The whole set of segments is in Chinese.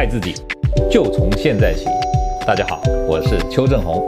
爱自己，就从现在起。大家好，我是邱正洪。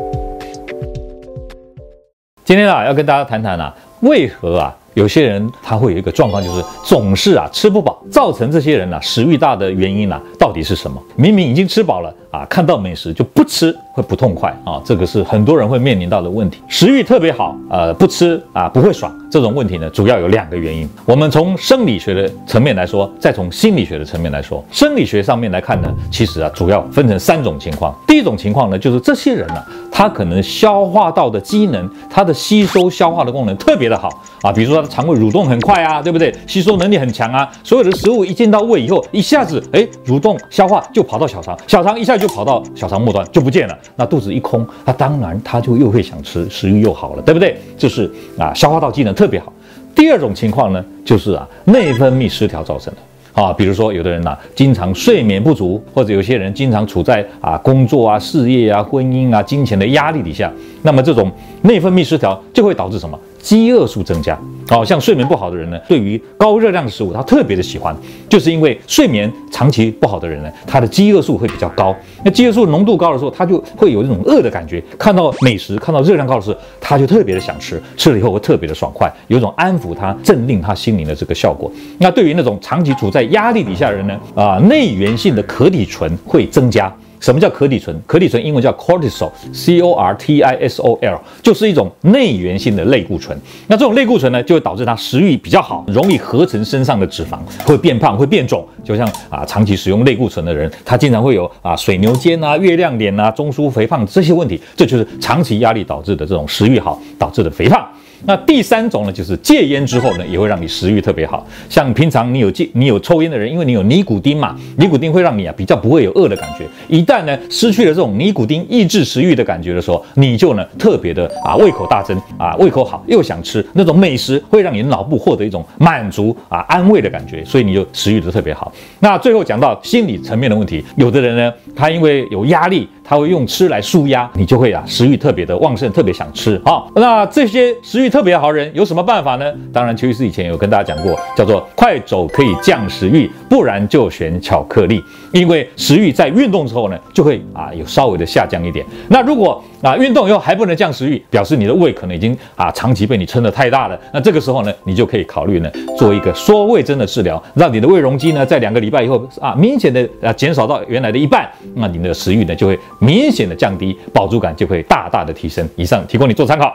今天啊，要跟大家谈谈啊，为何啊有些人他会有一个状况，就是总是啊吃不饱，造成这些人呢、食欲大的原因呢、到底是什么？明明已经吃饱了啊，看到美食就不吃。会不痛快啊，这个是很多人会面临到的问题。食欲特别好，呃，不吃啊不会爽。这种问题呢，主要有两个原因。我们从生理学的层面来说，再从心理学的层面来说。生理学上面来看呢，其实啊，主要分成三种情况。第一种情况呢，就是这些人呢、他可能消化道的机能，他的吸收消化的功能特别的好啊，比如说他的肠胃蠕动很快啊，对不对？吸收能力很强啊，所有的食物一进到胃以后，一下子哎蠕动消化就跑到小肠，小肠一下就跑到小肠末端就不见了。那肚子一空，那当然他就又会想吃，食欲又好了，对不对？就是啊，消化道机能特别好。第二种情况呢，就是啊，内分泌失调造成的。啊，比如说有的人呐、经常睡眠不足，或者有些人经常处在啊工作啊、事业啊、婚姻啊、金钱的压力底下，那么这种内分泌失调就会导致什么？饥饿素增加。好、哦、像睡眠不好的人呢，对于高热量的食物他特别的喜欢，就是因为睡眠长期不好的人呢，他的饥饿素会比较高。那饥饿素浓度高的时候，他就会有一种饿的感觉。看到美食，看到热量高的时候，他就特别的想吃，吃了以后会特别的爽快，有一种安抚他、镇定他心灵的这个效果。那对于那种长期处在压力底下的人呢，啊，内源性的可体醇会增加。什么叫可体醇？可体醇英文叫 cortisol，c o r t i s o l，就是一种内源性的类固醇。那这种类固醇呢，就会导致他食欲比较好，容易合成身上的脂肪，会变胖，会变肿。就像啊，长期使用类固醇的人，他经常会有啊水牛肩啊、月亮脸啊、中枢肥胖这些问题。这就是长期压力导致的这种食欲好导致的肥胖。那第三种呢，就是戒烟之后呢，也会让你食欲特别好。像平常你有戒、你有抽烟的人，因为你有尼古丁嘛，尼古丁会让你啊比较不会有饿的感觉。一旦呢失去了这种尼古丁抑制食欲的感觉的时候，你就呢特别的啊胃口大增啊，胃口好又想吃那种美食，会让你脑部获得一种满足啊安慰的感觉，所以你就食欲就特别好。那最后讲到心理层面的问题，有的人呢，他因为有压力。他会用吃来舒压，你就会啊食欲特别的旺盛，特别想吃。好，那这些食欲特别好的人有什么办法呢？当然，邱医师以前有跟大家讲过，叫做快走可以降食欲，不然就选巧克力。因为食欲在运动之后呢，就会啊有稍微的下降一点。那如果啊运动以后还不能降食欲，表示你的胃可能已经啊长期被你撑得太大了。那这个时候呢，你就可以考虑呢做一个缩胃针的治疗，让你的胃容积呢在两个礼拜以后啊明显的啊减少到原来的一半，那你的食欲呢就会。明显的降低，饱足感就会大大的提升。以上提供你做参考。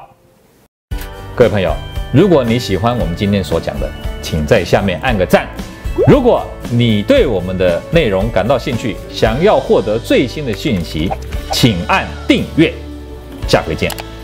各位朋友，如果你喜欢我们今天所讲的，请在下面按个赞。如果你对我们的内容感到兴趣，想要获得最新的讯息，请按订阅。下回见。